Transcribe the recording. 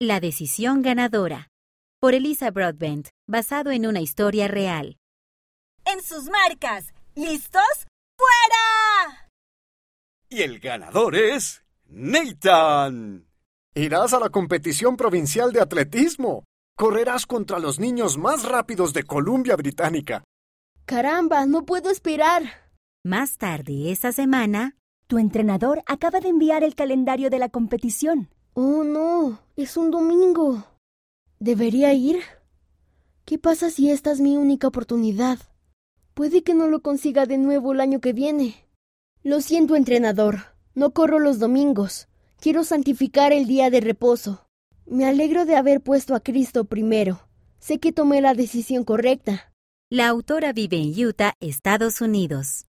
La decisión ganadora. Por Elisa Broadbent, basado en una historia real. En sus marcas. ¿Listos? ¡Fuera! Y el ganador es Nathan. Irás a la competición provincial de atletismo. Correrás contra los niños más rápidos de Columbia Británica. Caramba, no puedo esperar. Más tarde esa semana, tu entrenador acaba de enviar el calendario de la competición. Oh, no, es un domingo. ¿Debería ir? ¿Qué pasa si esta es mi única oportunidad? Puede que no lo consiga de nuevo el año que viene. Lo siento, entrenador. No corro los domingos. Quiero santificar el día de reposo. Me alegro de haber puesto a Cristo primero. Sé que tomé la decisión correcta. La autora vive en Utah, Estados Unidos.